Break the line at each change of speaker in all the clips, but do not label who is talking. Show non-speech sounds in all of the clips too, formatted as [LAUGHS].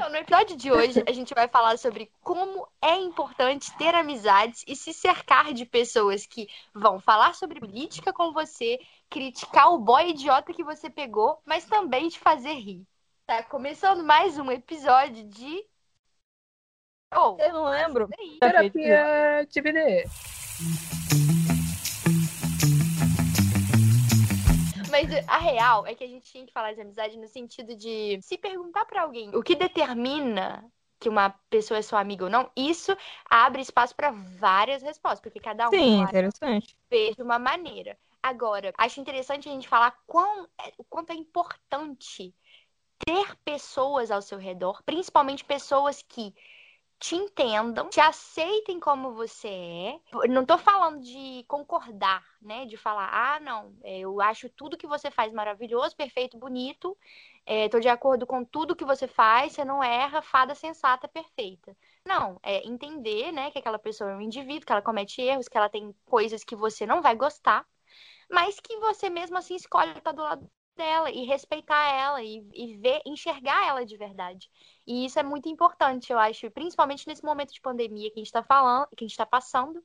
Então, no episódio de hoje, a gente vai falar sobre como é importante ter amizades e se cercar de pessoas que vão falar sobre política com você, criticar o boy idiota que você pegou, mas também te fazer rir. Tá começando mais um episódio de.
Oh, eu não lembro.
Terapia de
Mas a real é que a gente tinha que falar de amizade no sentido de se perguntar para alguém o que determina que uma pessoa é sua amiga ou não, isso abre espaço para várias respostas, porque cada um
Sim, interessante.
vê de uma maneira. Agora, acho interessante a gente falar quão, é, o quanto é importante ter pessoas ao seu redor, principalmente pessoas que te entendam, te aceitem como você é. Não tô falando de concordar, né? De falar, ah, não, é, eu acho tudo que você faz maravilhoso, perfeito, bonito, é, tô de acordo com tudo que você faz, você não erra, fada sensata, perfeita. Não, é entender, né, que aquela pessoa é um indivíduo, que ela comete erros, que ela tem coisas que você não vai gostar, mas que você mesmo assim escolhe estar do lado dela e respeitar ela e, e ver, enxergar ela de verdade. E isso é muito importante, eu acho, principalmente nesse momento de pandemia que a gente está falando, que a gente está passando.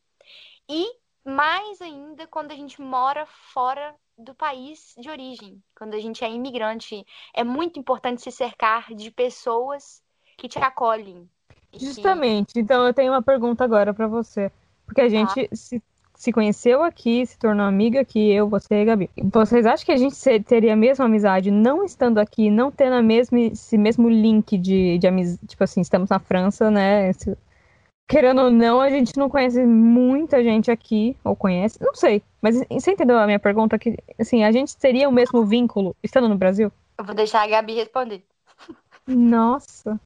E mais ainda quando a gente mora fora do país de origem, quando a gente é imigrante, é muito importante se cercar de pessoas que te acolhem.
Justamente. Que... Então eu tenho uma pergunta agora para você, porque a tá. gente ah. se se conheceu aqui, se tornou amiga aqui, eu, você e Gabi. Vocês acham que a gente teria a mesma amizade não estando aqui, não tendo a mesma, esse mesmo link de, de amizade? Tipo assim, estamos na França, né? Querendo ou não, a gente não conhece muita gente aqui, ou conhece, não sei. Mas você entendeu a minha pergunta? Que, assim, a gente teria o mesmo vínculo estando no Brasil?
Eu vou deixar a Gabi responder. [LAUGHS]
Nossa,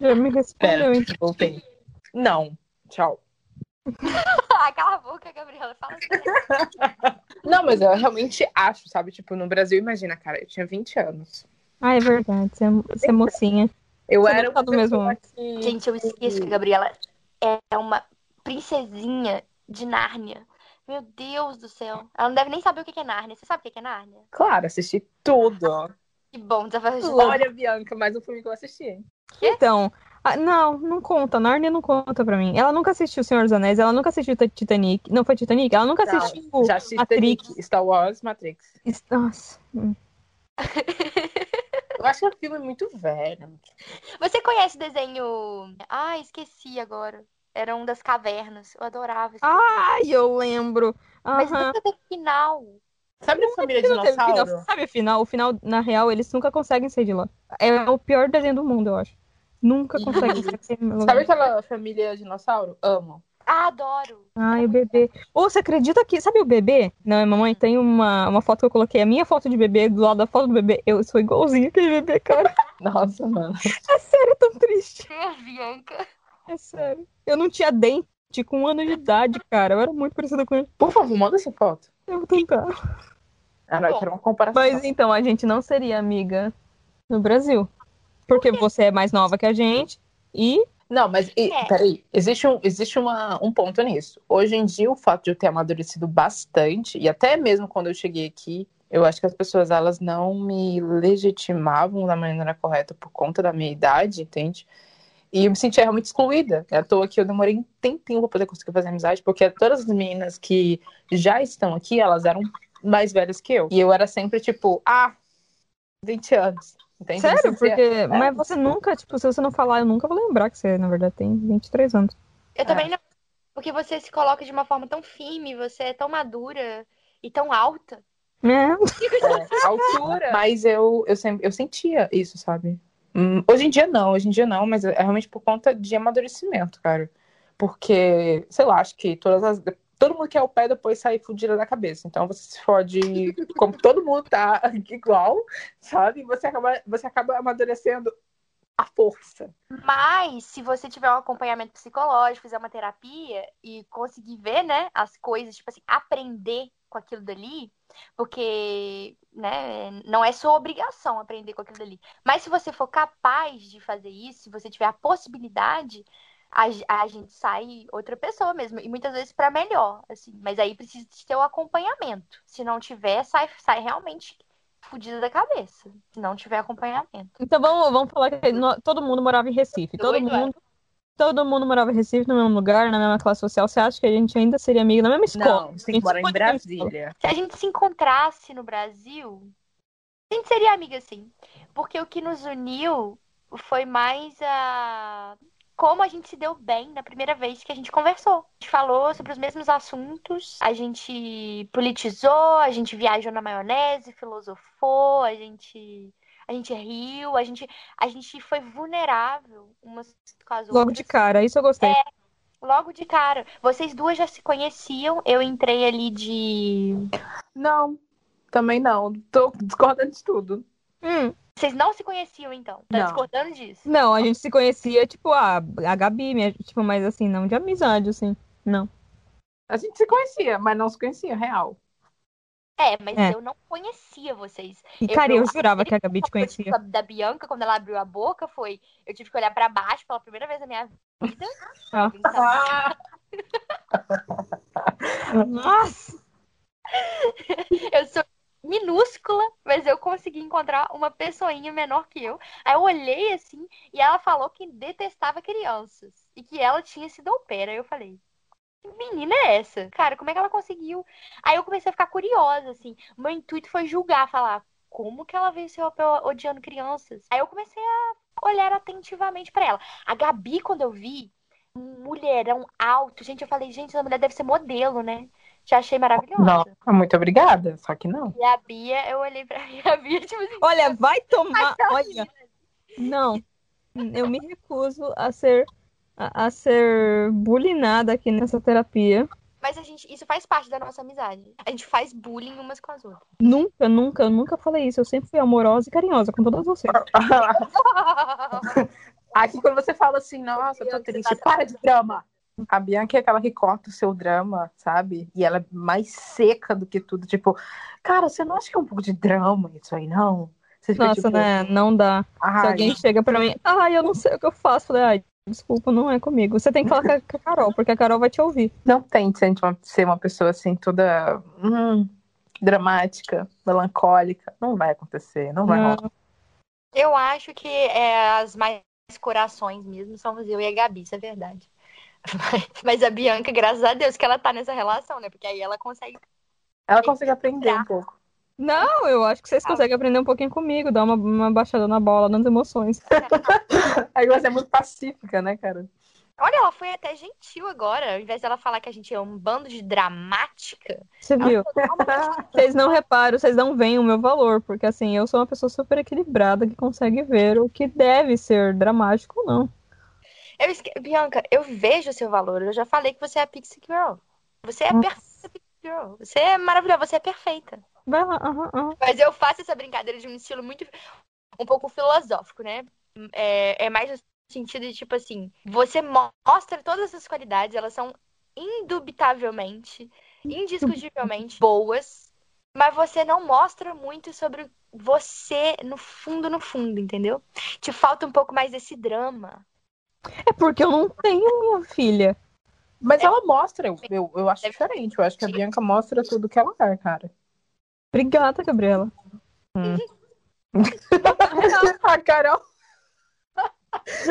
já me respondeu. Pera,
voltei. Não, tchau. [LAUGHS] [LAUGHS]
Cala a boca, Gabriela. Fala assim. [LAUGHS]
Não, mas eu realmente acho, sabe? Tipo, no Brasil, imagina, cara, eu tinha 20 anos.
Ah, é verdade. Você é, você é mocinha.
Eu você era
uma do mesmo.
Que... Gente, eu esqueço que a Gabriela é uma princesinha de Nárnia. Meu Deus do céu. Ela não deve nem saber o que é Nárnia. Você sabe o que é Nárnia?
Claro, assisti tudo.
Que bom, desafio.
Glória Bianca, mais um filme que eu assisti, hein?
Então, ah, não, não conta. Narnia não conta pra mim. Ela nunca assistiu Senhor dos Anéis, ela nunca assistiu Titanic. Não foi Titanic? Ela nunca não, assistiu
já assisti Matrix. Star Wars, Matrix.
Nossa. Hum.
Eu acho que é um filme muito velho.
Você conhece o desenho. Ah, esqueci agora. Era um das cavernas. Eu adorava esse
Ai, eu lembro. Uhum.
Mas nunca teve final.
Sabe a família dinossauro?
Sabe o final? O final, na real, eles nunca conseguem sair de lá. É o pior desenho do mundo, eu acho. Nunca consegue
Sabe aquela família dinossauro? Amo.
Ah, adoro.
Ai, o bebê. Ou você acredita que. Sabe o bebê? Não, mamãe tem uma, uma foto que eu coloquei. A minha foto de bebê, do lado da foto do bebê. Eu sou igualzinho aquele bebê, cara. [LAUGHS]
Nossa, mano.
É sério, é tão triste.
É, Bianca.
É sério. Eu não tinha dente com um ano de idade, cara. Eu era muito parecida com ele.
Por favor, manda essa foto.
Eu vou tentar.
Ah, não, eu quero uma comparação.
Mas então, a gente não seria amiga no Brasil. Porque você é mais nova que a gente e.
Não, mas e, é. peraí, existe, um, existe uma, um ponto nisso. Hoje em dia, o fato de eu ter amadurecido bastante, e até mesmo quando eu cheguei aqui, eu acho que as pessoas elas não me legitimavam da maneira correta por conta da minha idade, entende? E eu me sentia realmente excluída. É à toa que eu demorei um tempinho para poder conseguir fazer amizade, porque todas as meninas que já estão aqui, elas eram mais velhas que eu. E eu era sempre tipo, ah, 20 anos. Entende?
Sério? Porque. É. Mas você nunca, tipo, se você não falar, eu nunca vou lembrar que você, na verdade, tem 23 anos.
Eu também é. não. Porque você se coloca de uma forma tão firme, você é tão madura e tão alta.
É.
é altura. [LAUGHS] Mas eu, eu, sempre, eu sentia isso, sabe? Hum, hoje em dia não, hoje em dia não, mas é realmente por conta de amadurecimento, cara. Porque, sei lá, acho que todas as todo mundo quer o pé depois sair fudida da cabeça. Então você se fode como todo mundo tá [LAUGHS] igual, sabe? Você acaba, você acaba amadurecendo a força.
Mas se você tiver um acompanhamento psicológico, fizer uma terapia e conseguir ver, né, as coisas, tipo assim, aprender com aquilo dali, porque, né, não é sua obrigação aprender com aquilo dali. Mas se você for capaz de fazer isso, se você tiver a possibilidade, a, a gente sai outra pessoa mesmo. E muitas vezes para melhor, assim. Mas aí precisa ter o acompanhamento. Se não tiver, sai, sai realmente fodida da cabeça, se não tiver acompanhamento.
Então vamos, vamos falar que todo mundo morava em Recife. Todo
Doido, é.
mundo, todo mundo morava em Recife, no mesmo lugar, na mesma classe social. Você acha que a gente ainda seria amigo na mesma escola?
Não, tem
gente
que morar
se
em. Brasília.
Se a gente se encontrasse no Brasil, a gente seria amiga sim. Porque o que nos uniu foi mais a. Como a gente se deu bem na primeira vez que a gente conversou. A gente falou sobre os mesmos assuntos, a gente politizou, a gente viajou na maionese, filosofou, a gente, a gente riu, a gente, a gente foi vulnerável umas com as
Logo
outras.
de cara, isso eu gostei.
Logo de cara. Vocês duas já se conheciam, eu entrei ali de.
Não, também não. Tô discordando de tudo.
Hum,
Vocês não se conheciam, então? Tá
Não.
discordando disso?
não, a gente se conhecia, tipo, a, a Gabi, minha, tipo, mas assim, não de amizade, assim. Não.
A gente se conhecia, mas não se conhecia, real.
É, mas
É.
eu não conhecia vocês.
E,
Eu-
cara, eu
eu-
jurava que a Gabi te conhecia.
Da, da Bianca, quando ela abriu a boca, foi. Eu tive que olhar pra baixo pela primeira vez na minha vida. [LAUGHS]
Ah.
Então, [LAUGHS]
Nossa! [LAUGHS]
eu sou minúscula, mas eu consegui encontrar uma pessoinha menor que eu. Aí eu olhei assim e ela falou que detestava crianças e que ela tinha sido au pair. Aí eu falei, que menina é essa? Cara, como é que ela conseguiu? Aí eu comecei a ficar curiosa, assim. Meu intuito foi julgar, falar, como que ela veio ser au pair odiando crianças? Aí eu comecei a olhar atentivamente pra ela. A Gabi, quando eu vi, mulherão alto, gente, eu falei, gente, essa mulher deve ser modelo, né? Já achei maravilhosa.
Não, muito obrigada, só que não.
E a Bia, eu olhei pra e a Bia, tipo assim,
Olha, vai tomar.
tá
Olha, não. Eu me recuso a ser a, a ser bulinada aqui nessa terapia.
mas a gente, isso faz parte da nossa amizade. A gente faz bullying umas com as outras.
Nunca, nunca, nunca falei isso. Eu sempre fui amorosa e carinhosa com todas vocês. [LAUGHS]
Aqui quando você fala assim, nossa, eu tô triste, para de drama. A Bianca é aquela que corta o seu drama, sabe? E ela é mais seca do que tudo. Tipo, cara, você não acha que é um pouco de drama isso aí, não? Você fica
Nossa,
tipo,
né? Não dá. Se
ai,
alguém chega pra mim, ai, eu não sei o que eu faço. Falei, ai, desculpa, não é comigo. Você tem que falar com a, Carol, porque a Carol vai te ouvir.
não tente ser uma, ser uma pessoa assim, toda hum, dramática, melancólica. Não vai acontecer, não vai rolar.
Eu acho que é, as mais corações mesmo somos eu e a Gabi, isso é verdade. [LAUGHS] Mas, a Bianca, graças a Deus que ela tá nessa relação, né? Porque aí ela consegue.
Ela consegue aprender um pouco.
Não, eu acho que vocês conseguem aprender um pouquinho comigo, dar uma, uma baixada na bola nas emoções. [LAUGHS]
Aí você é muito pacífica, né, cara?
Olha, ela foi até gentil agora. Ao invés dela falar que a gente é um bando de dramática.
Você viu?
falou, "Calma,
Vocês não reparam, vocês não veem o meu valor, porque assim, eu sou uma pessoa super equilibrada que consegue ver o que deve ser dramático ou não.
Eu esque... Bianca, eu vejo o seu valor. Eu já falei que você é a Pixie Girl. Você é
Nossa.
perfeita Pixie Girl. Você é maravilhosa, você é perfeita.
Aham, aham.
Mas eu faço essa brincadeira de um estilo muito. um pouco filosófico, né? É, é mais no sentido de tipo assim: você mo- mostra todas as qualidades, elas são indubitavelmente, indiscutivelmente [LAUGHS] boas, mas você não mostra muito sobre você no fundo, no fundo, entendeu? Te falta um pouco mais desse drama.
É porque eu não tenho minha filha.
Mas ela mostra, eu, eu, eu acho diferente. Eu acho que a Bianca mostra tudo que ela é, cara.
Obrigada, Gabriela. [LAUGHS]
a Carol.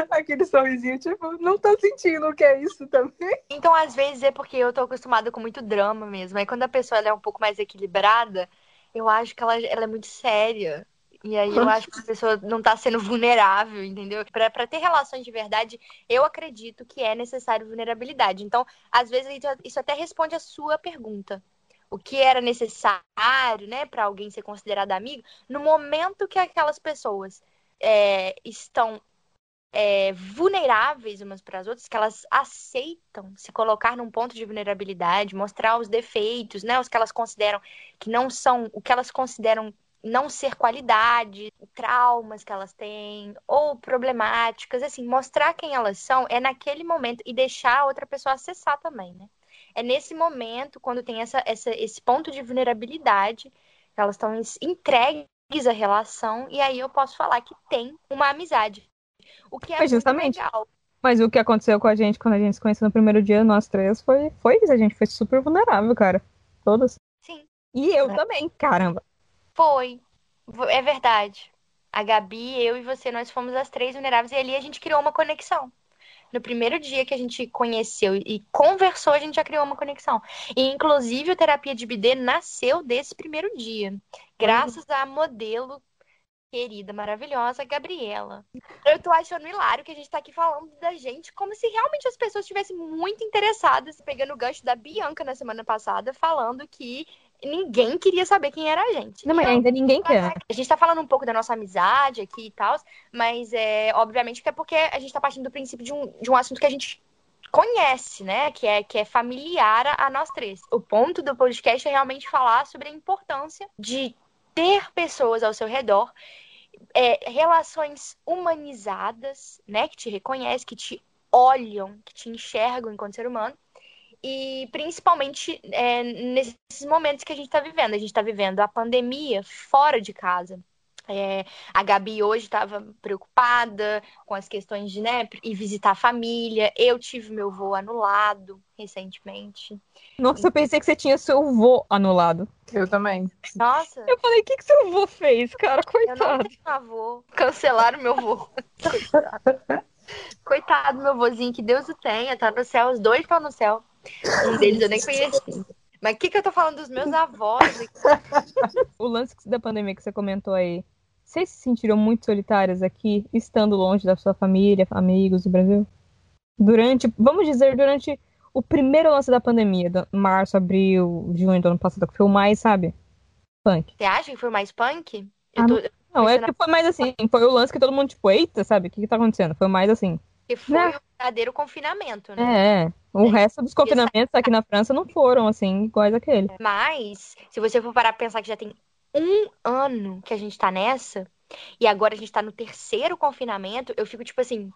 Aquele sorrisinho, tipo, não tô sentindo o que é isso também.
Então, às vezes, é porque eu tô acostumada com muito drama mesmo. Aí, quando a pessoa ela é um pouco mais equilibrada, eu acho que ela, ela é muito séria. E aí, eu acho que a pessoa não tá sendo vulnerável, entendeu? Pra ter relações de verdade, eu acredito que é necessário vulnerabilidade. Então, às vezes, isso- até responde a sua pergunta. O que era necessário, né, pra alguém ser considerado amigo, no momento que aquelas pessoas é, estão é, vulneráveis umas para as outras, que elas aceitam se colocar num ponto de vulnerabilidade, mostrar os defeitos, né, os que elas consideram que não são, o que elas consideram não ser qualidade, traumas que elas têm ou problemáticas, assim, mostrar quem elas são é naquele momento e deixar a outra pessoa acessar também, né? É nesse momento, quando tem essa, essa, esse ponto de vulnerabilidade, elas estão entregues à relação, e aí eu posso falar que tem uma amizade. O que é muito
justamente.
legal.
Mas o que aconteceu com a gente quando a gente se conheceu no primeiro dia, nós três, foi, foi isso. A gente foi super vulnerável, cara. Todas.
Sim,
E eu
É.
também, caramba.
Foi. É verdade. A Gabi, eu e você, nós fomos as três vulneráveis e ali a gente criou uma conexão. No primeiro dia que a gente conheceu e conversou, a gente já criou uma conexão. E, inclusive, o Terapia de BD nasceu desse primeiro dia. Graças uhum. à modelo querida, maravilhosa Gabriela. Eu tô achando hilário que a gente tá aqui falando da gente como se realmente as pessoas estivessem muito interessadas, pegando o gancho da Bianca na semana passada, falando que ninguém queria saber quem era a gente.
Não, mas ainda ninguém quer.
A gente tá falando um pouco da nossa amizade aqui e tal, mas é obviamente que é porque a gente tá partindo do princípio de um, de um assunto que a gente conhece, né? Que é, que é familiar a, a nós três. O ponto do podcast é realmente falar sobre a importância de ter pessoas ao seu redor, é, relações humanizadas, né? Que te reconhecem, que te olham, que te enxergam enquanto ser humano e principalmente é, nesses momentos que a gente está vivendo. A gente está vivendo a pandemia fora de casa. É, a Gabi hoje estava preocupada com as questões de né, ir visitar a família. Eu tive meu voo anulado recentemente.
Nossa, eu pensei que você tinha seu voo anulado.
Eu também.
Nossa.
Eu falei, o que, que seu avô fez, cara? Coitado. Eu não
tenho avô. Cancelaram meu voo. [LAUGHS] Coitado, meu vozinho, que Deus o tenha. Tá no céu, os dois estão no céu. Um deles eu nem conheci. Mas o que, que eu tô falando dos meus avós? [LAUGHS]
o lance da pandemia que você comentou aí, vocês se sentiram muito solitárias aqui, estando longe da sua família, amigos do Brasil? Durante, vamos dizer, durante o primeiro lance da pandemia, março, abril, junho do ano passado, que foi o mais, sabe? Punk.
Você acha que foi mais punk?
Ah, tô, não, é que foi mais assim, foi o lance que todo mundo, tipo, eita, sabe? O que, que tá acontecendo? Foi mais assim.
Que foi né? o verdadeiro confinamento, né?
É, o resto dos confinamentos aqui na França não foram, assim, iguais aquele.
Mas, se você for parar pra pensar que já tem um ano que a gente tá nessa, e agora a gente tá no terceiro confinamento, eu fico tipo assim,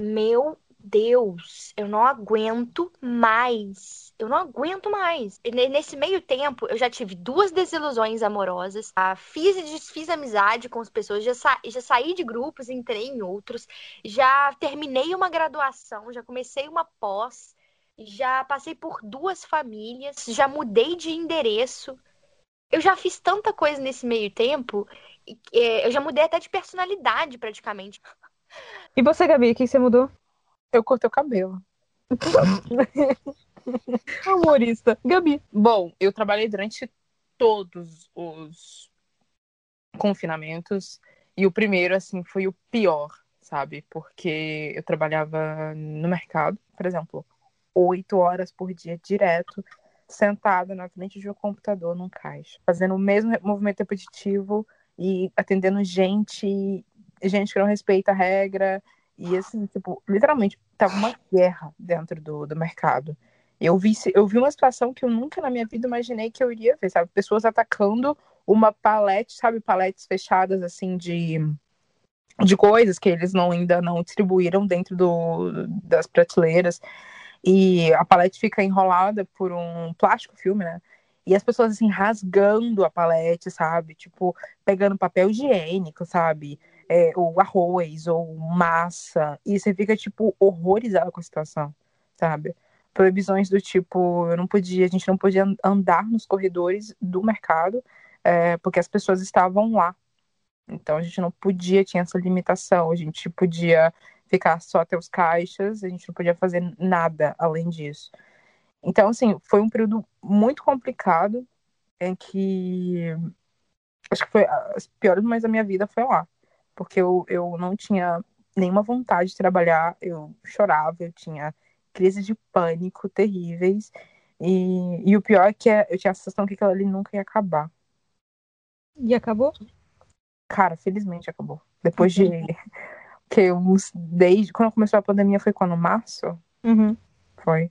meu Deus, eu não aguento mais. Eu não aguento mais. Nesse meio tempo, eu já tive duas desilusões amorosas. Ah, fiz e desfiz amizade com as pessoas. Já, sa já saí de grupos, entrei em outros. Já terminei uma graduação, já comecei uma pós. Já passei por duas famílias. Já mudei de endereço. Eu já fiz tanta coisa nesse meio tempo. É, eu já mudei até de personalidade, praticamente.
E você, Gabi, o que você mudou?
Eu cortei o cabelo. [LAUGHS]
Humorista. Gabi.
Bom, eu trabalhei durante todos os confinamentos. E o primeiro, assim, foi o pior, sabe? Porque eu trabalhava no mercado, por exemplo, oito horas por dia direto, sentada na frente de um computador num caixa, fazendo o mesmo movimento repetitivo e atendendo gente, gente que não respeita a regra, e assim, tipo, literalmente, tava uma guerra dentro do, do mercado. Eu vi, eu vi uma situação que eu nunca na minha vida imaginei que eu iria ver, sabe? Pessoas atacando uma palete, sabe? Paletes fechadas, assim, de, de coisas que eles não, ainda não distribuíram dentro do, das prateleiras. E a palete fica enrolada por um plástico filme, né? E as pessoas, assim, rasgando a palete, sabe? Tipo, pegando papel higiênico, sabe? É, ou arroz, ou massa, e você fica, tipo, horrorizado com a situação, sabe? Proibições do tipo, eu não podia, a gente não podia andar nos corredores do mercado, é, porque as pessoas estavam lá. Então a gente não podia, tinha essa limitação, a gente podia ficar só até os caixas, a gente não podia fazer nada além disso. Então, assim, foi um período muito complicado em que acho que foi as piores momentos da minha vida foi lá porque eu, eu não tinha nenhuma vontade de trabalhar, eu chorava, eu tinha crises de pânico terríveis. E, e o pior é que é, eu tinha a sensação que aquilo ali nunca ia acabar.
E acabou?
Cara, felizmente acabou. Depois de. Que uns. Desde. Quando começou a pandemia foi quando? Março?
Uhum.
Foi.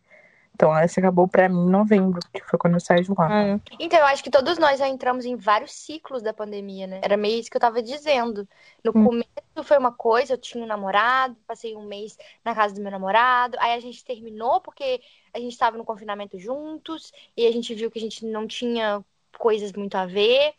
Então, essa acabou para mim em novembro, que foi quando eu saí de lá.
É. Então, eu acho que todos nós já entramos em vários ciclos da pandemia, né? Era meio isso que eu tava dizendo. No hum. começo foi uma coisa, eu tinha um namorado, passei um mês na casa do meu namorado, aí a gente terminou porque a gente estava no confinamento juntos e a gente viu que a gente não tinha coisas muito a ver.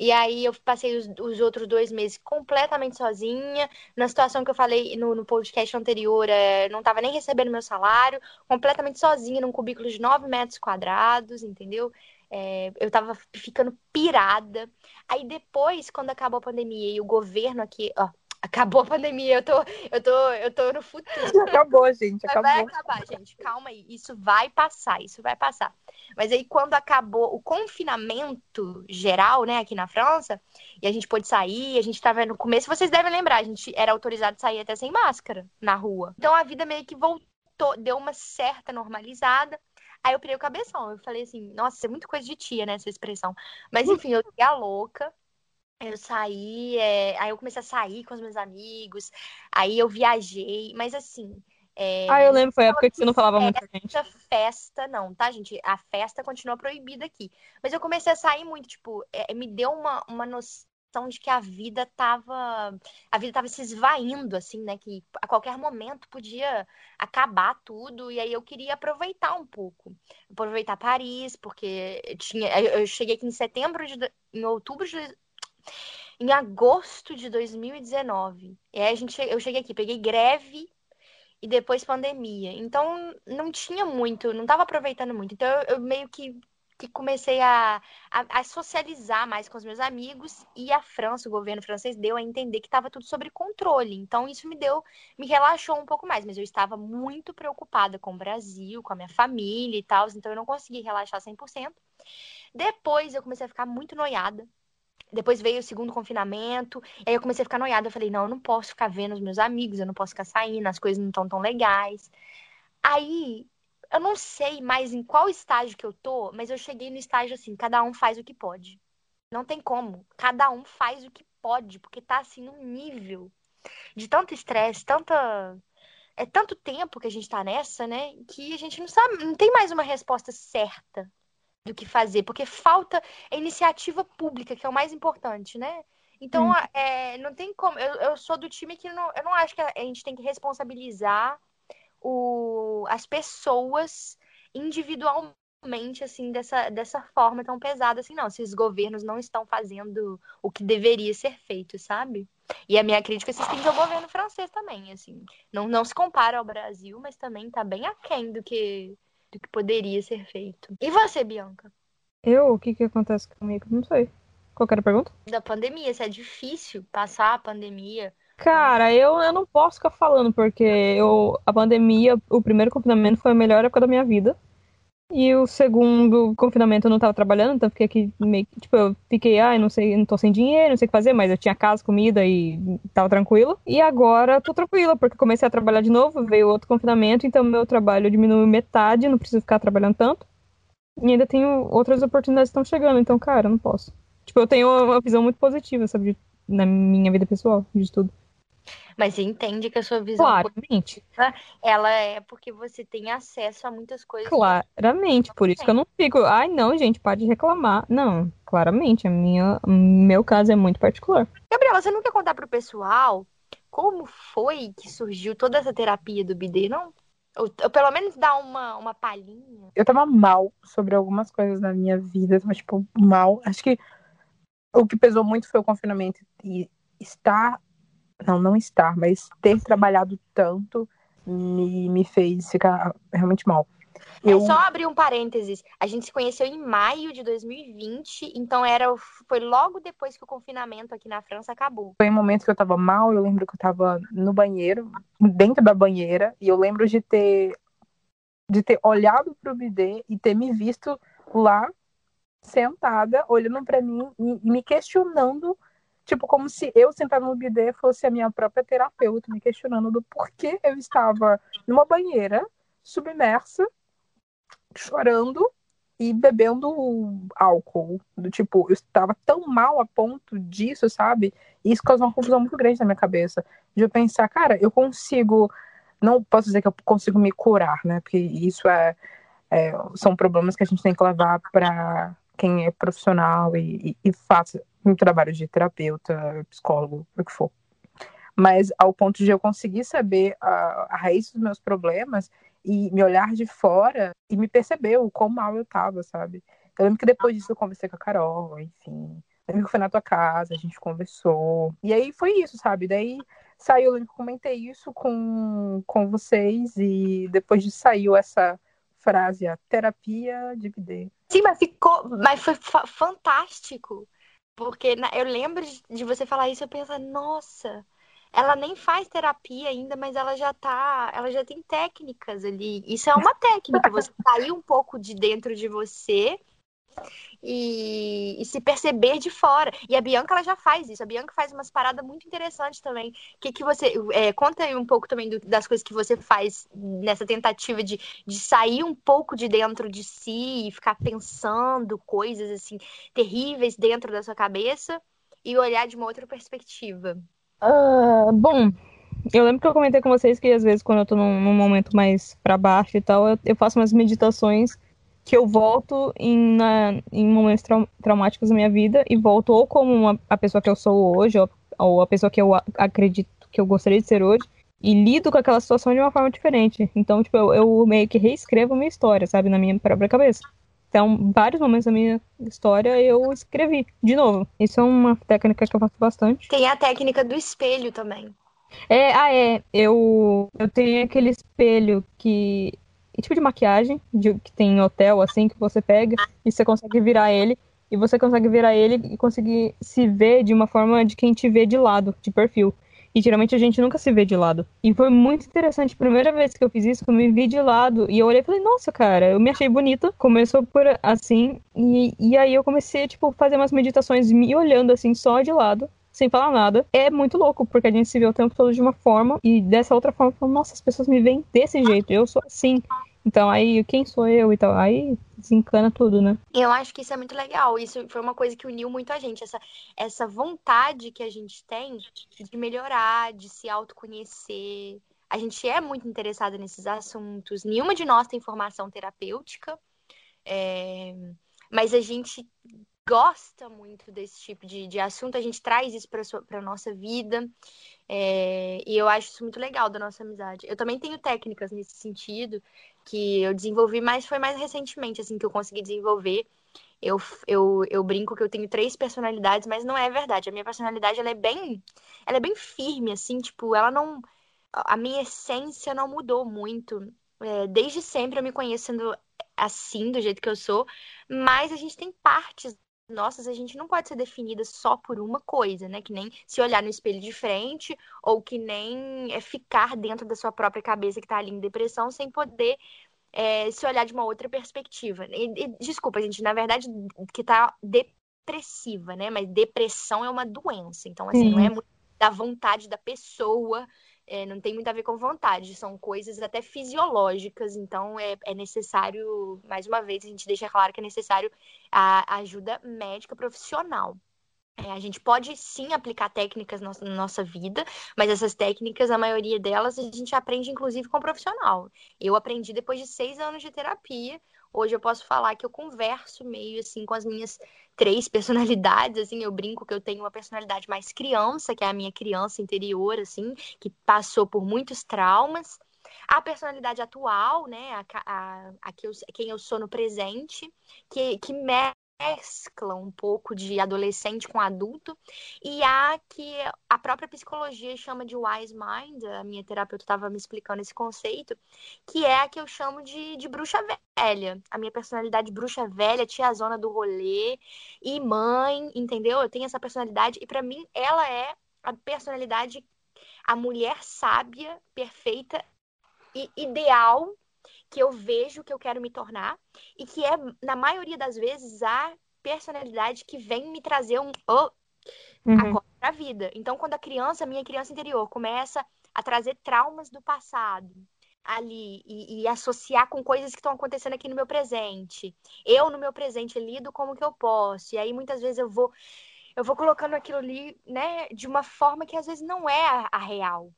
E aí eu passei os, os, outros dois meses completamente sozinha. Na situação que eu falei no, no podcast anterior, é, não estava nem recebendo meu salário, completamente sozinha num cubículo de 9 metros quadrados, entendeu? É, eu tava ficando pirada. Aí depois, quando acabou a pandemia e o governo aqui, ó, acabou a pandemia, eu tô, eu tô, eu tô no futuro.
Acabou, gente, acabou.
Vai acabar, gente, calma aí. Isso vai passar, isso vai passar. Mas aí, quando acabou o confinamento geral, né, aqui na França, e a gente pôde sair, a gente tava no começo, vocês devem lembrar, a gente era autorizado a sair até sem máscara na rua. Então a vida meio que voltou, deu uma certa normalizada. Aí eu pirei o cabeção. Eu falei assim, nossa, isso é muito coisa de tia, né, essa expressão. Mas enfim, eu fiquei a louca. Eu saí, é... aí eu comecei a sair com os meus amigos, aí eu viajei, mas assim. É...
Ah, eu lembro, foi a época que você não falava muito com a gente.
festa, não, tá, gente? A festa continua proibida aqui. Mas eu comecei a sair muito, tipo, é, me deu uma, uma noção de que a vida tava a vida tava se esvaindo assim, né, que a qualquer momento podia acabar tudo e aí eu queria aproveitar um pouco. Aproveitar Paris, porque tinha eu cheguei aqui em setembro de em outubro de em agosto de 2019. E aí a gente eu cheguei aqui, peguei greve e depois pandemia. Então não tinha muito, não tava aproveitando muito. Então eu, eu meio que que comecei a, a, a, socializar mais com os meus amigos e a França, o governo francês, deu a entender que estava tudo sob controle. Então, isso me deu, me relaxou um pouco mais, mas eu estava muito preocupada com o Brasil, com a minha família e tal, então eu não consegui relaxar 100%. Depois, eu comecei a ficar muito noiada. Depois veio o segundo confinamento, aí eu comecei a ficar noiada. Eu falei, não, eu não posso ficar vendo os meus amigos, eu não posso ficar saindo, as coisas não estão tão legais. Aí eu não sei mais em qual estágio que eu tô, mas eu cheguei no estágio assim, cada um faz o que pode. Não tem como. Cada um faz o que pode, porque tá assim num nível de tanto estresse, tanta é tanto tempo que a gente tá nessa, né, que a gente não sabe, não tem mais uma resposta certa do que fazer, porque falta a iniciativa pública, que é o mais importante, né? Então, hum. é, não tem como. Eu, eu sou do time que não, eu não acho que a gente tem que responsabilizar o, as pessoas individualmente, assim, dessa, dessa forma tão pesada, assim, não. Se os governos não estão fazendo o que deveria ser feito, sabe? E a minha crítica se estende ao governo francês também, assim. Não, não se compara ao Brasil, mas também tá bem aquém do que, do que poderia ser feito. E você, Bianca?
Eu? O que que acontece comigo? Não sei. Qual era a pergunta?
Da pandemia, se é difícil passar a pandemia
Cara, eu, eu não posso ficar falando, porque eu, a pandemia, o primeiro confinamento foi a melhor época da minha vida. E o segundo confinamento eu não tava trabalhando, então fiquei aqui meio tipo, eu fiquei, ai, ah, não sei, não tô sem dinheiro, não sei o que fazer, mas eu tinha casa, comida e tava tranquilo. E agora tô tranquila, porque comecei a trabalhar de novo, veio outro confinamento, então meu trabalho diminuiu metade, não preciso ficar trabalhando tanto. E ainda tenho outras oportunidades que estão chegando, então, cara, eu não posso. Tipo, eu tenho uma visão muito positiva, sabe, na minha vida pessoal, de tudo.
Mas você entende que a sua visão
Claramente.
ela é porque você tem acesso a muitas coisas.
Claramente, por isso que eu não fico, ai não, gente, pode reclamar. Não, claramente, a minha, meu caso é muito particular.
Gabriela, você não quer contar pro pessoal como foi que surgiu toda essa terapia do BD, não? Ou, ou, pelo menos dar uma, uma palhinha.
Eu tava mal sobre algumas coisas na minha vida, mas tipo, mal. Acho que o que pesou muito foi o confinamento e estar não, não estar, mas ter trabalhado tanto me, me fez ficar realmente mal.
É eu... É só abrir um parênteses. A gente se conheceu em maio de 2020, então era foi logo depois que o confinamento aqui na França acabou.
Foi um momento que eu tava mal, eu lembro que eu tava no banheiro, dentro da banheira, e eu lembro de ter de ter olhado pro bidê e ter me visto lá sentada, olhando para mim e me questionando Tipo, como se eu sentar no bidê fosse a minha própria terapeuta, me questionando do porquê eu estava numa banheira, submersa, chorando e bebendo álcool. Do tipo, eu estava tão mal a ponto disso, sabe? E isso causou uma confusão muito grande na minha cabeça. De eu pensar, cara, eu consigo. Não posso dizer que eu consigo me curar, né? Porque isso é, é são problemas que a gente tem que levar para quem é profissional e, e, e faz um trabalho de terapeuta, psicólogo, o que for. Mas ao ponto de eu conseguir saber a, a raiz dos meus problemas e me olhar de fora e me perceber o quão mal eu tava, sabe? Eu lembro que depois disso eu conversei com a Carol, enfim. Eu lembro que foi na tua casa, a gente conversou. E aí foi isso, sabe? Daí saiu, eu lembro que comentei isso com, com vocês e depois de saiu essa frase, a terapia de BD.
Sim, mas ficou, mas foi fantástico. Porque eu lembro de você falar isso, eu penso, nossa, ela nem faz terapia ainda, mas ela já tá, ela já tem técnicas ali. Isso é uma técnica, você sair um pouco de dentro de você e, e, se perceber de fora. E a Bianca ela já faz isso. A Bianca faz umas paradas muito interessantes também. Que que você é, conta aí um pouco também do, das coisas que você faz nessa tentativa de, de sair um pouco de dentro de si e ficar pensando coisas assim terríveis dentro da sua cabeça e olhar de uma outra perspectiva.
Uh, bom, eu lembro que eu comentei com vocês que às vezes quando eu tô num, num momento mais para baixo e tal, eu, eu, faço umas meditações que eu volto em, na, em momentos trau traumáticos da minha vida e volto ou como uma, a pessoa que eu sou hoje, ou, ou a pessoa que eu acredito que eu gostaria de ser hoje, e lido com aquela situação de uma forma diferente. Então, tipo, eu, eu meio que reescrevo a minha história, sabe, na minha própria cabeça. Então, vários momentos da minha história eu escrevi de novo. Isso é uma técnica que eu faço bastante.
Tem a técnica do espelho também.
É, ah, é. Eu, eu tenho aquele espelho que. Tipo de maquiagem, de, que tem em hotel, assim, que você pega e você consegue virar ele. E você consegue virar ele e conseguir se ver de uma forma de quem te vê de lado, de perfil. E geralmente a gente nunca se vê de lado. E foi muito interessante. Primeira vez que eu fiz isso, eu me vi de lado. E eu olhei e falei, nossa, cara, eu me achei bonita. Começou por assim. E, e aí eu comecei, tipo, fazer umas meditações me olhando assim, só de lado sem falar nada. É muito louco, porque a gente se vê o tempo todo de uma forma e dessa outra forma, nossa, as pessoas me veem desse jeito, eu sou assim. Então aí, quem sou eu e tal? Aí desencana tudo, né?
Eu acho que isso é muito legal. Isso foi uma coisa que uniu muito a gente. Essa, essa vontade que a gente tem de melhorar, de se autoconhecer. A gente é muito interessada nesses assuntos. Nenhuma de nós tem formação terapêutica. É... Mas a gente gosta muito desse tipo de, de assunto, a gente traz isso para a nossa vida. É, e eu acho isso muito legal da nossa amizade. Eu também tenho técnicas nesse sentido que eu desenvolvi, mas foi mais recentemente, assim, que eu consegui desenvolver. Eu, eu, eu brinco que eu tenho três personalidades, mas não é verdade. A minha personalidade, ela é bem, ela é bem firme, assim, tipo, ela não... A minha essência não mudou muito. É, desde sempre eu me conhecendo assim, do jeito que eu sou, mas a gente tem partes nossas, a gente não pode ser definida só por uma coisa, né? Que nem se olhar no espelho de frente, ou que nem é ficar dentro da sua própria cabeça que tá ali em depressão sem poder é, se olhar de uma outra perspectiva. E, e, desculpa, gente, na verdade, que tá depressiva, né? Mas depressão é uma doença. Então, assim, não é muito da vontade da pessoa é, não tem muito a ver com vontade, são coisas até fisiológicas, então é, é necessário, mais uma vez, a gente deixa claro que é necessário a ajuda médica profissional. É, a gente pode sim aplicar técnicas na nossa vida, mas essas técnicas, a maioria delas, a gente aprende inclusive com um profissional. Eu aprendi depois de seis anos de terapia. Hoje eu posso falar que eu converso meio assim com as minhas três personalidades, assim, eu brinco que eu tenho uma personalidade mais criança, que é a minha criança interior, assim, que passou por muitos traumas. A personalidade atual, né, a, a, a que eu, quem eu sou no presente, que, que me, mescla um pouco de adolescente com adulto e a que a própria psicologia chama de wise mind, a minha terapeuta estava me explicando esse conceito, que é a que eu chamo de, de bruxa velha. A minha personalidade bruxa velha, tiazona do rolê e mãe, entendeu? Eu tenho essa personalidade e para mim ela é a personalidade, a mulher sábia, perfeita e ideal que eu vejo que eu quero me tornar e que é, na maioria das vezes, a personalidade que vem me trazer um oh, uhum. para a vida. Então, quando a criança, minha criança interior, começa a trazer traumas do passado ali e, e associar com coisas que estão acontecendo aqui no meu presente, eu no meu presente lido como que eu posso. E aí muitas vezes eu vou eu vou colocando aquilo ali, né, de uma forma que às vezes não é a, a real.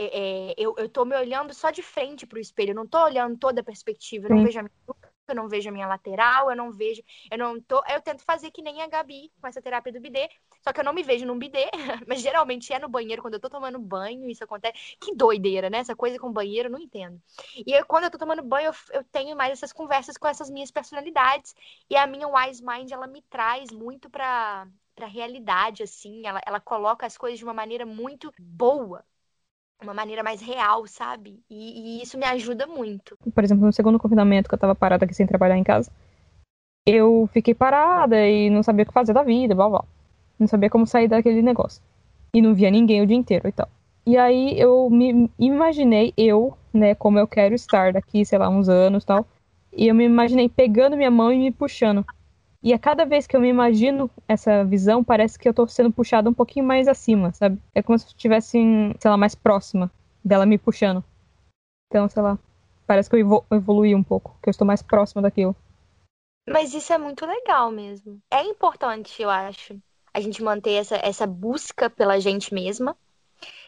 É, é, eu, eu tô me olhando só de frente pro espelho, eu não tô olhando toda a perspectiva, eu não Sim. vejo a minha nuca, eu não vejo a minha lateral, eu não vejo, eu não tô, eu tento fazer que nem a Gabi com essa terapia do bidê, só que eu não me vejo num bidê, [LAUGHS] mas geralmente é no banheiro, quando eu tô tomando banho, isso acontece, que doideira, né, essa coisa com banheiro, eu não entendo. E eu, quando eu tô tomando banho, eu, eu tenho mais essas conversas com essas minhas personalidades, e a minha Wise Mind, ela me traz muito pra, pra realidade, assim, ela, ela coloca as coisas de uma maneira muito boa, uma maneira mais real, sabe? E, e, isso me ajuda muito.
Por exemplo, no segundo confinamento que eu tava parada aqui sem trabalhar em casa, eu fiquei parada e não sabia o que fazer da vida, blá blá. Não sabia como sair daquele negócio. E não via ninguém o dia inteiro e tal. E aí eu me imaginei, eu, né, como eu quero estar daqui, sei lá, uns anos e tal. E eu me imaginei pegando minha mão e me puxando. E a cada vez que eu me imagino essa visão, parece que eu tô sendo puxada um pouquinho mais acima, sabe? É como se eu estivesse, sei lá, mais próxima dela me puxando. Então, sei lá, parece que eu evoluí um pouco, que eu estou mais próxima daquilo.
Mas isso é muito legal mesmo. É importante, eu acho, a gente manter essa, essa busca pela gente mesma,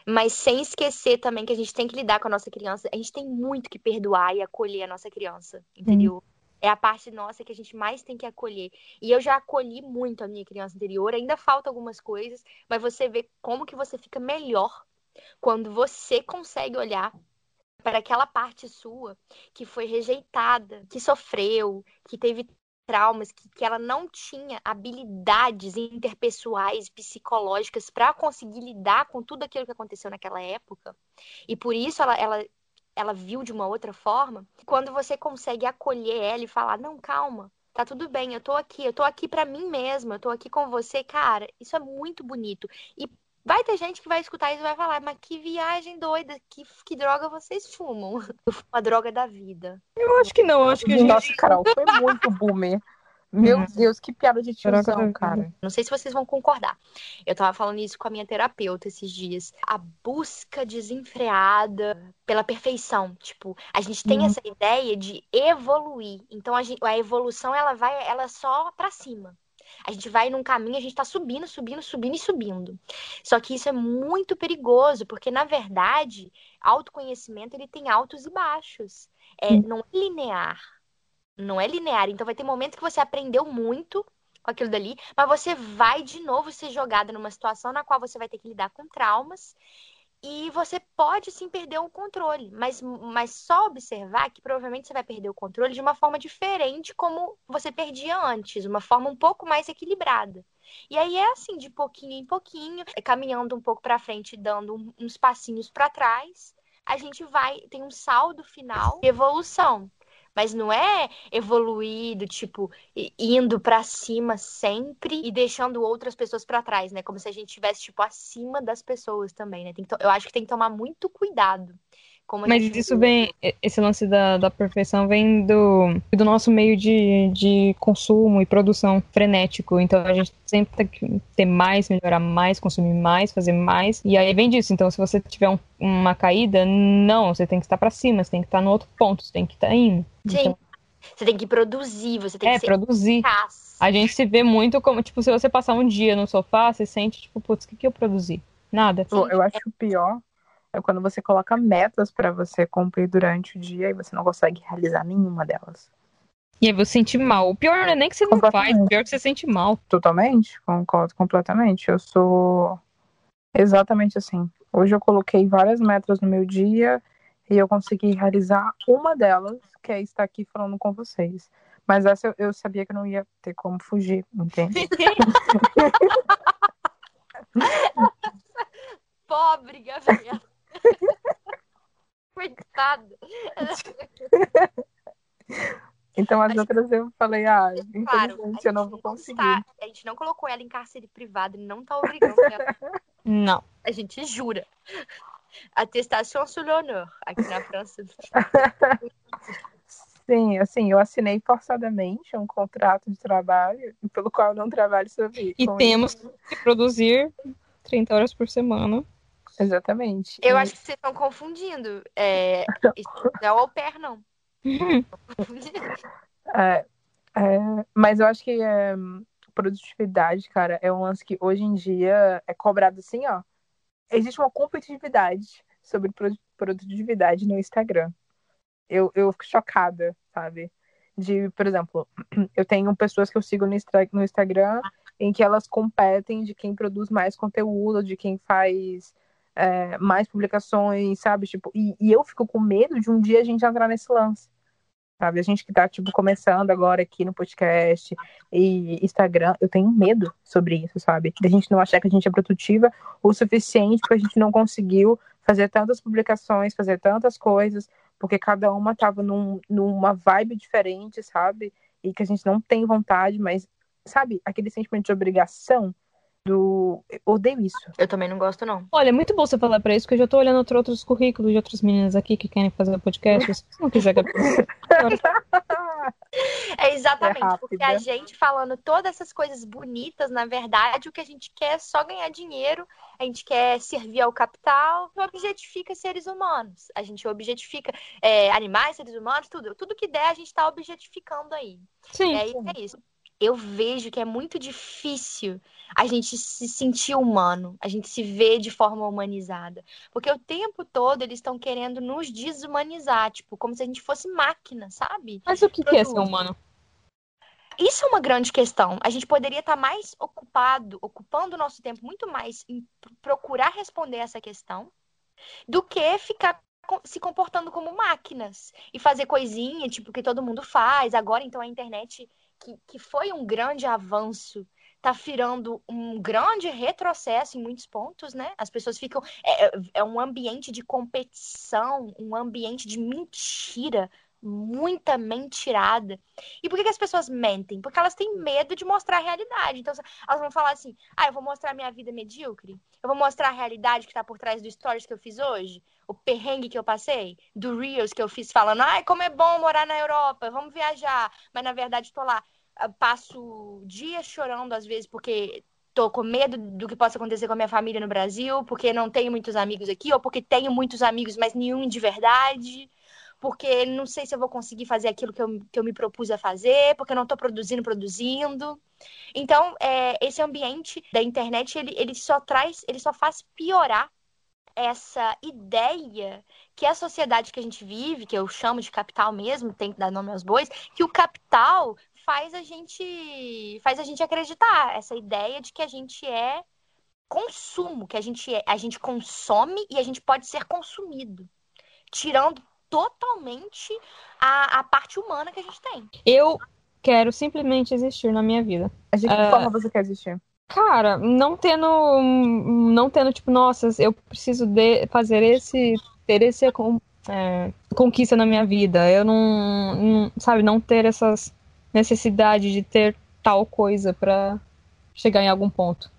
mas sem esquecer também que a gente tem que lidar com a nossa criança. A gente tem muito que perdoar e acolher a nossa criança, entendeu? Hum. É a parte nossa que a gente mais tem que acolher. E eu já acolhi muito a minha criança interior, ainda falta algumas coisas, mas você vê como que você fica melhor quando você consegue olhar para aquela parte sua que foi rejeitada, que sofreu, que teve traumas, que, que ela não tinha habilidades interpessoais, psicológicas para conseguir lidar com tudo aquilo que aconteceu naquela época. E por isso ela, ela ela viu de uma outra forma, quando você consegue acolher ela e falar: "Não, calma, tá tudo bem, eu tô aqui, eu tô aqui para mim mesma, eu tô aqui com você", cara, isso é muito bonito. E vai ter gente que vai escutar isso e vai falar: "Mas que viagem doida, que, que droga vocês fumam?". [LAUGHS] Eu fumo a droga da vida.
Eu acho que não, eu acho que a gente...
Nossa, Carol, foi muito boomer. Meu uhum. Deus, que piada de tiozão, cara.
Não sei se vocês vão concordar. Eu tava falando isso com a minha terapeuta esses dias. A busca desenfreada pela perfeição. Tipo, a gente tem uhum. essa ideia de evoluir. Então a, gente, a evolução ela vai ela é só para cima. A gente vai num caminho, a gente tá subindo, subindo, subindo e subindo. Só que isso é muito perigoso, porque na verdade, autoconhecimento ele tem altos e baixos. É, não é linear não é linear. Então vai ter momentos que você aprendeu muito com aquilo dali, mas você vai de novo ser jogada numa situação na qual você vai ter que lidar com traumas e você pode sim perder o controle, mas, mas só observar que provavelmente você vai perder o controle de uma forma diferente como você perdia antes, uma forma um pouco mais equilibrada. E aí é assim, de pouquinho em pouquinho, é caminhando um pouco para frente, dando uns passinhos para trás, a gente vai tem um saldo final evolução mas não é evoluído, tipo, indo para cima sempre e deixando outras pessoas para trás, né? Como se a gente estivesse, tipo, acima das pessoas também, né? Que, eu acho que tem que tomar muito cuidado.
Mas isso vem, esse lance da, da perfeição vem do, do nosso meio de, de consumo e produção frenético. Então a gente sempre tem que ter mais, melhorar mais, consumir mais, fazer mais. E aí vem disso. Então se você tiver um, uma caída, não, você tem que estar para cima, você tem que estar no outro ponto, você tem que estar indo.
Sim. Então, você tem que produzir, você tem
é,
que
produzir. A gente se vê muito como, tipo, se você passar um dia no sofá, você sente, tipo, putz, o que, que eu produzi? Nada.
Eu acho pior é quando você coloca metas para você cumprir durante o dia e você não consegue realizar nenhuma delas.
E aí você sente mal. O pior não é nem que você não faz, o pior é que você sente mal.
Totalmente, concordo completamente. Eu sou exatamente assim. Hoje eu coloquei várias metas no meu dia e eu consegui realizar uma delas, que é estar aqui falando com vocês. Mas essa eu, eu sabia que não ia ter como fugir, entende? [LAUGHS]
Pobre Gabriela. Coitado.
Então as outras eu falei, ah, claro, infelizmente eu não vou conseguir. Está,
a gente não colocou ela em cárcere privado e não tá obrigando ela.
Não.
A gente jura. Atestation sur l'honneur, aqui na França.
Sim, assim, eu assinei forçadamente um contrato de trabalho pelo qual eu não trabalho sobre
E temos isso. que produzir 30 horas por semana.
Exatamente.
Eu e... acho que vocês estão confundindo. É... Não é o au pair, não. [LAUGHS]
é, é, mas eu acho que é, produtividade, cara, é um lance que hoje em dia é cobrado assim, ó. Existe uma competitividade sobre produtividade no Instagram. Eu, eu fico chocada, sabe? De, por exemplo, [CLEARS THROAT] eu tenho pessoas que eu sigo no, no Instagram em que elas competem de quem produz mais conteúdo, de quem faz é, mais publicações, sabe? Tipo, e, e, eu fico com medo de um dia a gente entrar nesse lance. Sabe? A gente que tá, tipo, começando agora aqui no podcast e Instagram, eu tenho medo sobre isso, sabe? Da gente não achar que a gente é produtiva o suficiente porque a gente não conseguiu fazer tantas publicações, fazer tantas coisas, porque cada uma tava num, numa vibe diferente, sabe? E que a gente não tem vontade, mas, sabe, aquele sentimento de obrigação do. Eu odeio isso.
Eu também não gosto, não.
Olha, é muito bom você falar pra isso, porque eu já tô olhando outro- outros currículos de outras meninas aqui que querem fazer podcast. Você não quiser, Gabi. [LAUGHS]
É exatamente,
É
porque a gente falando todas essas coisas bonitas, na verdade, o que a gente quer é só ganhar dinheiro, a gente quer servir ao capital, objetifica seres humanos, a gente objetifica é, animais, seres humanos, tudo. Tudo que der, a gente tá objetificando aí.
Sim.
Aí é isso. Eu vejo que é muito difícil a gente se sentir humano, a gente se ver de forma humanizada. Porque o tempo todo eles estão querendo nos desumanizar, tipo, como se a gente fosse máquina, sabe?
Mas o que, que é ser humano?
Isso é uma grande questão. A gente poderia estar mais ocupado, ocupando o nosso tempo muito mais em pr- procurar responder essa questão, do que ficar se comportando como máquinas e fazer coisinha, tipo, que todo mundo faz. Agora, então, a internet, que, que foi um grande avanço, tá virando um grande retrocesso em muitos pontos, né? As pessoas ficam. É, é- é um ambiente de competição, um ambiente de mentira, muita mentirada. E por que, que as pessoas mentem? Porque elas têm medo de mostrar a realidade. Então, elas vão falar assim: ah, eu vou mostrar minha vida medíocre? Eu vou mostrar a realidade que tá por trás do stories que eu fiz hoje? O perrengue que eu passei? Do Reels que eu fiz falando: ai, como é bom morar na Europa, vamos viajar. Mas na verdade, tô lá, passo dias chorando às vezes porque. Tô com medo do que possa acontecer com a minha família no Brasil, porque não tenho muitos amigos aqui, ou porque tenho muitos amigos, mas nenhum de verdade porque não sei se eu vou conseguir fazer aquilo que eu, que eu me propus a fazer, porque eu não estou produzindo, produzindo. Então, é, esse ambiente da internet, ele, ele só traz, ele só faz piorar essa ideia que a sociedade que a gente vive, que eu chamo de capital mesmo, tem que dar nome aos bois, que o capital faz a gente faz a gente acreditar essa ideia de que a gente é consumo, que a gente é, a gente consome e a gente pode ser consumido, tirando totalmente a, a parte humana que a gente tem.
Eu quero simplesmente existir na minha vida.
De que
É.
forma você quer existir?
Cara, não tendo. Não tendo, tipo, nossa, eu preciso de fazer esse. ter esse é, conquista na minha vida. Eu não, não- Sabe, não ter essas necessidade de ter tal coisa pra chegar em algum ponto.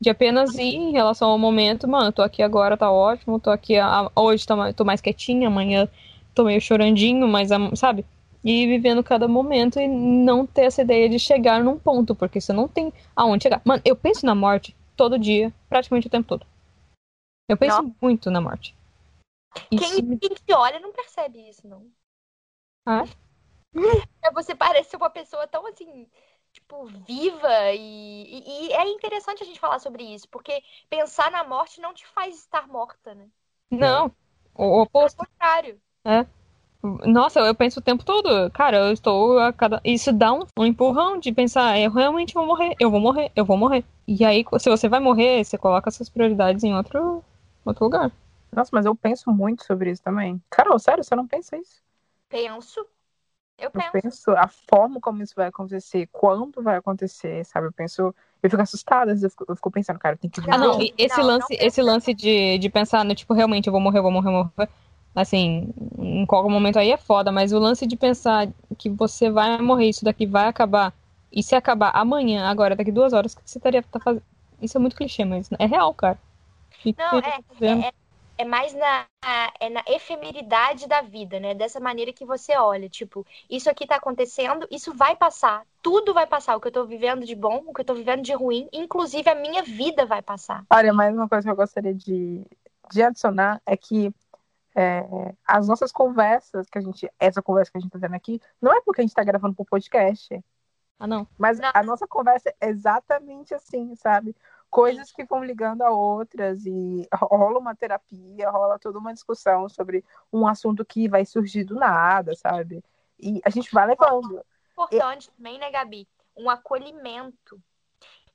De apenas ir em relação ao momento, mano, tô aqui agora, tá ótimo, tô aqui. a- hoje tô, tô mais quietinha, amanhã tô meio chorandinho, mas, sabe? E vivendo cada momento e não ter essa ideia de chegar num ponto, porque você não tem aonde chegar. Mano, eu penso na morte todo dia, praticamente o tempo todo. Eu penso muito na morte.
Quem,
me-
quem te olha não percebe isso, não.
Ah? [LAUGHS]
É você parece uma pessoa tão assim, tipo, viva e, e- e é interessante a gente falar sobre isso, porque pensar na morte não te faz estar morta, né?
Não, o oposto.
contrário.
Nossa, eu penso o tempo todo. Cara, eu estou a cada. Isso dá um, um empurrão de pensar, eu realmente vou morrer, eu vou morrer, eu vou morrer. E aí, se você vai morrer, você coloca suas prioridades em outro, outro lugar.
Nossa, mas eu penso muito sobre isso também. Carol, sério, você não pensa isso?
Penso. Eu
Eu
penso.
penso a forma como isso vai acontecer, quando vai acontecer, sabe? Eu penso, eu fico assustada, às vezes eu fico, eu fico pensando, cara, eu tenho que
Ah, não, e esse
não,
lance,
não
esse lance de, de pensar no tipo, realmente, eu vou morrer, eu vou morrer, eu vou morrer. Assim, em qualquer momento aí é foda, mas o lance de pensar que você vai morrer, isso daqui vai acabar, e se acabar amanhã, agora, daqui duas horas, o que você estaria tá fazendo? Isso é muito clichê, mas é real, cara.
Não,
tá fazendo?
é, é mais na, é na efemeridade da vida, né? Dessa maneira que você olha, tipo, isso aqui tá acontecendo, isso vai passar. Tudo vai passar. O que eu tô vivendo de bom, o que eu tô vivendo de ruim, inclusive a minha vida vai passar.
Olha, mais uma coisa que eu gostaria de, de adicionar é que é, as nossas conversas, que a gente, essa conversa que a gente tá tendo aqui, não é porque a gente tá gravando pro podcast,
Ah, não.
mas
Não.
a nossa conversa é exatamente assim, sabe? Coisas que vão ligando a outras e rola uma terapia, rola toda uma discussão sobre um assunto que vai surgir do nada, sabe? E a gente vai levando.
Importante também, né, Gabi? Um acolhimento.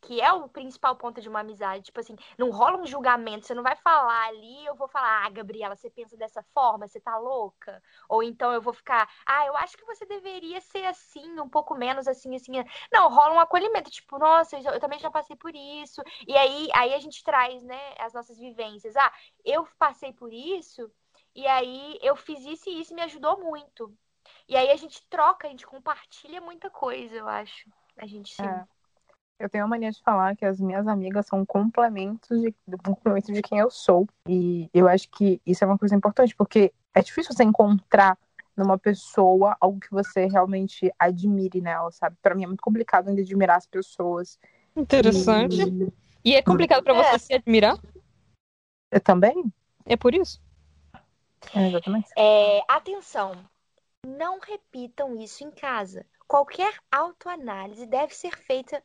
Que é o principal ponto de uma amizade. Tipo assim, não rola um julgamento, você não vai falar ali, eu vou falar, ah, Gabriela, você pensa dessa forma, você tá louca? Ou então eu vou ficar, ah, eu acho que você deveria ser assim, um pouco menos assim, assim. Não, rola um acolhimento, tipo, nossa, eu, também já passei por isso. E aí, aí a gente traz, né, as nossas vivências. Ah, eu passei por isso, e aí eu fiz isso e isso me ajudou muito. E aí a gente troca, a gente compartilha muita coisa, eu acho. A gente sim. É.
Eu tenho a mania de falar que as minhas amigas são complementos de, complemento de quem eu sou. E eu acho que isso é uma coisa importante, porque é difícil você encontrar numa pessoa algo que você realmente admire nela, sabe? Para mim é muito complicado ainda admirar as pessoas.
Interessante. E, e é complicado para você é. se admirar?
Eu também?
É por isso?
É, exatamente.
É, atenção, não repitam isso em casa. Qualquer autoanálise deve ser feita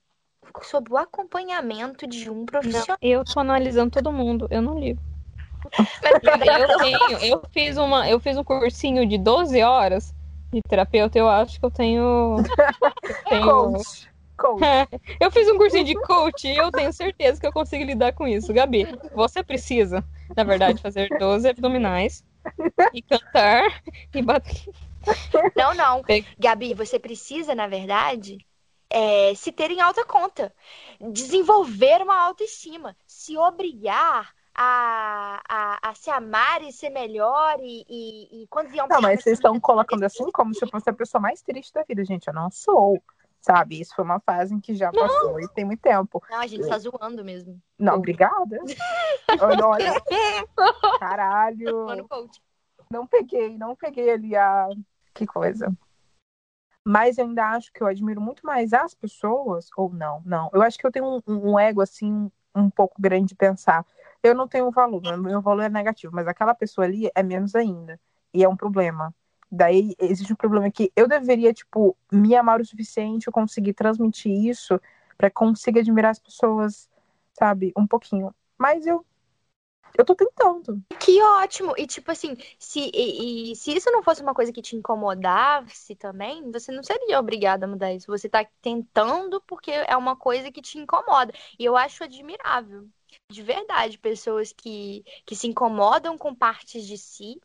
sob o acompanhamento de um profissional.
Eu tô analisando todo mundo, eu não ligo. eu, tenho, eu fiz uma, eu fiz um cursinho de 12 horas de terapeuta, eu acho que eu tenho. Eu, tenho...
Coach. Coach. [LAUGHS]
eu fiz um cursinho de coach e eu tenho certeza que eu consigo lidar com isso. Gabi, você precisa, na verdade, fazer 12 abdominais e cantar e bater.
Não, não. Gabi, você precisa, na verdade, é, se ter em alta conta, desenvolver uma autoestima, se obrigar a, a, a se amar e ser melhor e, e, e quando um
Não, mas vocês estão colocando assim como se eu fosse a pessoa mais triste da vida, gente. Eu não sou. Sabe, isso foi uma fase em que já passou não. e tem muito tempo.
Não, a gente tá zoando mesmo.
Não, obrigada. [LAUGHS] olha. Caralho. Não peguei, não peguei ali a. Que coisa. Mas eu ainda acho que eu admiro muito mais as pessoas, ou não, não. Eu acho que eu tenho um, um ego, assim, um pouco grande de pensar. Eu não tenho valor, meu valor é negativo, mas aquela pessoa ali é menos ainda. E é um problema. Daí existe um problema que eu deveria, tipo, me amar o suficiente, eu conseguir transmitir isso para conseguir admirar as pessoas, sabe, um pouquinho. Mas eu eu tô tentando.
Que ótimo! E tipo assim, se, e, e, se isso não fosse uma coisa que te incomodasse também, você não seria obrigada a mudar isso. Você tá tentando porque é uma coisa que te incomoda. E eu acho admirável. De verdade, pessoas que, que se incomodam com partes de si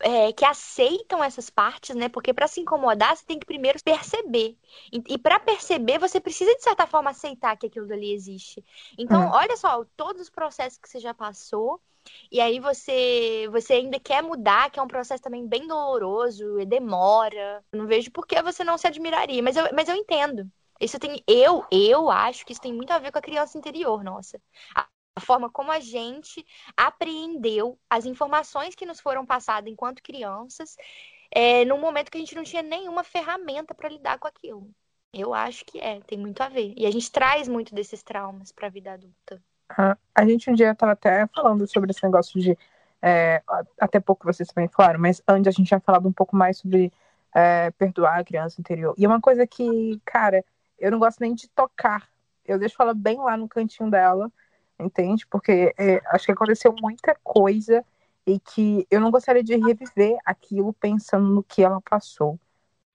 é, que aceitam essas partes, né? Porque para se incomodar, você tem que primeiro perceber. E, e para perceber, você precisa, de certa forma, aceitar que aquilo dali existe. Então, hum. olha só, todos os processos que você já passou, e aí você, você ainda quer mudar, que é um processo também bem doloroso, e demora. Eu não vejo por que você não se admiraria, mas eu, mas eu entendo. Isso tem, eu, eu acho que isso tem muito a ver com a criança interior, nossa. A, a forma como a gente apreendeu as informações que nos foram passadas enquanto crianças, é, num momento que a gente não tinha nenhuma ferramenta para lidar com aquilo. Eu acho que é, tem muito a ver. E a gente traz muito desses traumas para a vida adulta.
a gente um dia estava até falando sobre esse negócio de. É, até pouco vocês também falaram, mas antes a gente tinha falado um pouco mais sobre é, perdoar a criança interior. E é uma coisa que, cara, eu não gosto nem de tocar. Eu deixo ela bem lá no cantinho dela entende? Porque é, acho que aconteceu muita coisa e que eu não gostaria de reviver aquilo pensando no que ela passou,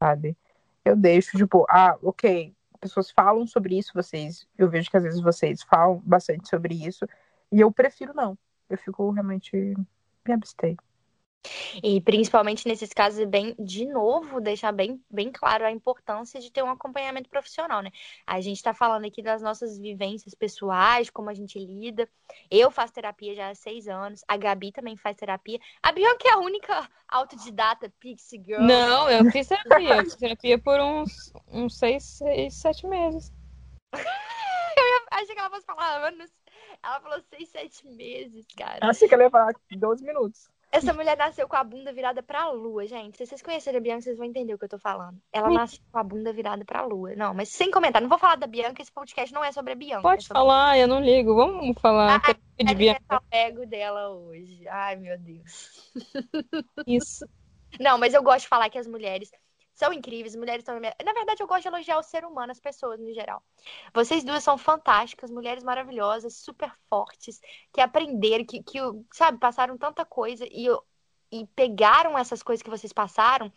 sabe? Eu deixo, tipo, ah, ok, pessoas falam sobre isso, vocês, eu vejo que às vezes vocês falam bastante sobre isso, e eu prefiro não. Eu fico realmente me abstei.
E principalmente nesses casos, é bem, de novo, deixar bem, bem claro a importância de ter um acompanhamento profissional, né? A gente está falando aqui das nossas vivências pessoais, como a gente lida. Eu faço terapia já há seis anos, a Gabi também faz terapia. A Bianca é a única autodidata Pixie Girl.
Não, eu fiz terapia. Eu fiz terapia por uns, uns seis, seis, sete meses. [LAUGHS]
eu achei que ela fosse falar anos. Ela falou seis, sete meses, cara.
Achei que ela ia falar 12 minutos.
Essa mulher nasceu com a bunda virada pra lua, gente. Se vocês conhecerem a Bianca, vocês vão entender o que eu tô falando. Ela nasceu com a bunda virada pra lua. Não, mas sem comentar. Não vou falar da Bianca, esse podcast não é sobre a Bianca.
Pode
é
falar, eu não ligo. Vamos falar
ah, de Bianca. ego dela hoje. Ai, meu Deus.
Isso.
Não, mas eu gosto de falar que as mulheres são incríveis, mulheres são. Na verdade, eu gosto de elogiar o ser humano, as pessoas no geral. Vocês duas são fantásticas, mulheres maravilhosas, super fortes, que aprenderam, que, que sabe, passaram tanta coisa e, e pegaram essas coisas que vocês passaram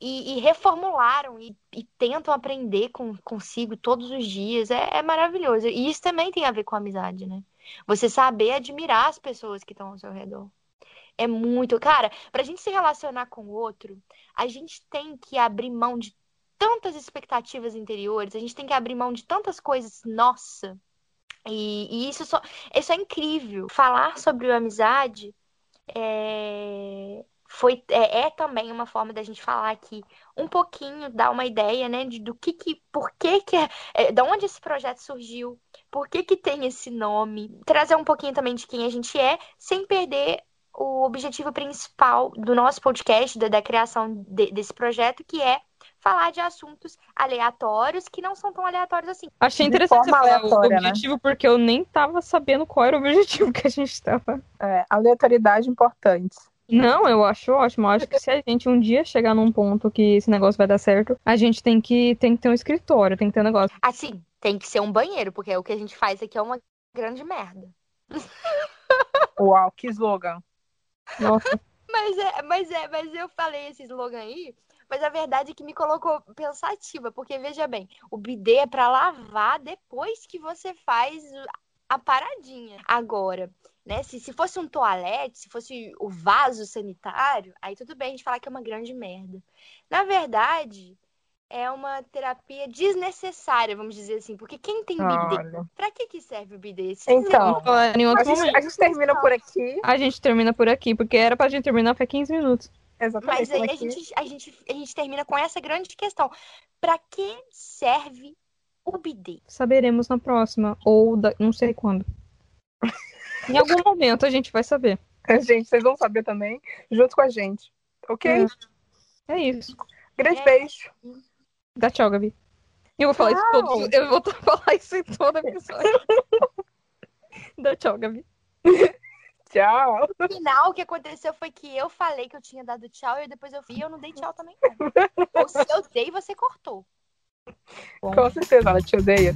e, e reformularam e, e, tentam aprender com, consigo todos os dias. É, é, maravilhoso. E isso também tem a ver com amizade, né? Você saber admirar as pessoas que estão ao seu redor. É muito. Cara, pra gente se relacionar com o outro, a gente tem que abrir mão de tantas expectativas interiores, a gente tem que abrir mão de tantas coisas, nossa. E, e isso, só, isso é incrível. Falar sobre amizade é, foi, é, é, também uma forma da gente falar aqui um pouquinho, dar uma ideia, né, de, do que que, por que que, é, é, da onde esse projeto surgiu, por que que tem esse nome, trazer um pouquinho também de quem a gente é, sem perder o objetivo principal do nosso podcast, da, da criação de, desse projeto, que é falar de assuntos aleatórios que não são tão aleatórios assim.
Achei interessante você falar o né? objetivo, né? porque eu nem tava sabendo qual era o objetivo [LAUGHS] que a gente tava.
É, aleatoriedade importante.
Não, eu acho ótimo. Eu acho que se a gente um dia chegar num ponto que esse negócio vai dar certo, a gente tem que, tem que ter um escritório, tem que ter um negócio.
Assim, tem que ser um banheiro, porque o que a gente faz aqui é uma grande merda.
Uau, que slogan.
Nossa.
mas é, mas é, mas eu falei esse slogan aí, mas a verdade é que me colocou pensativa, porque veja bem, o bidê é para lavar depois que você faz a paradinha. Agora, né, se, se fosse um toalete, se fosse o vaso sanitário, aí tudo bem a gente falar que é uma grande merda. Na verdade, é uma terapia desnecessária, vamos dizer assim. Porque quem tem bidê, pra que, que serve o bidê?
Se então, outro a, gente, a gente termina por aqui.
A gente termina por aqui, porque era pra gente terminar foi 15 minutos.
Exatamente.
Mas aí a gente, a, gente, a gente termina com essa grande questão. Pra que serve o bidê?
Saberemos na próxima, ou da... não sei quando. [LAUGHS] em algum momento a gente vai saber.
Gente, vocês vão saber também, junto com a gente. Ok?
É, é isso.
Grande é. beijo.
Dá tchau, Gabi. Eu vou falar tchau. isso todo. Eu vou [LAUGHS] falar isso em todo episódio. [LAUGHS] Dá tchau, Gabi.
Tchau.
No final, o que aconteceu foi que eu falei que eu tinha dado tchau e depois eu vi e eu não dei tchau também. Ou se eu dei, você cortou.
Bom. Com certeza, ela te odeia.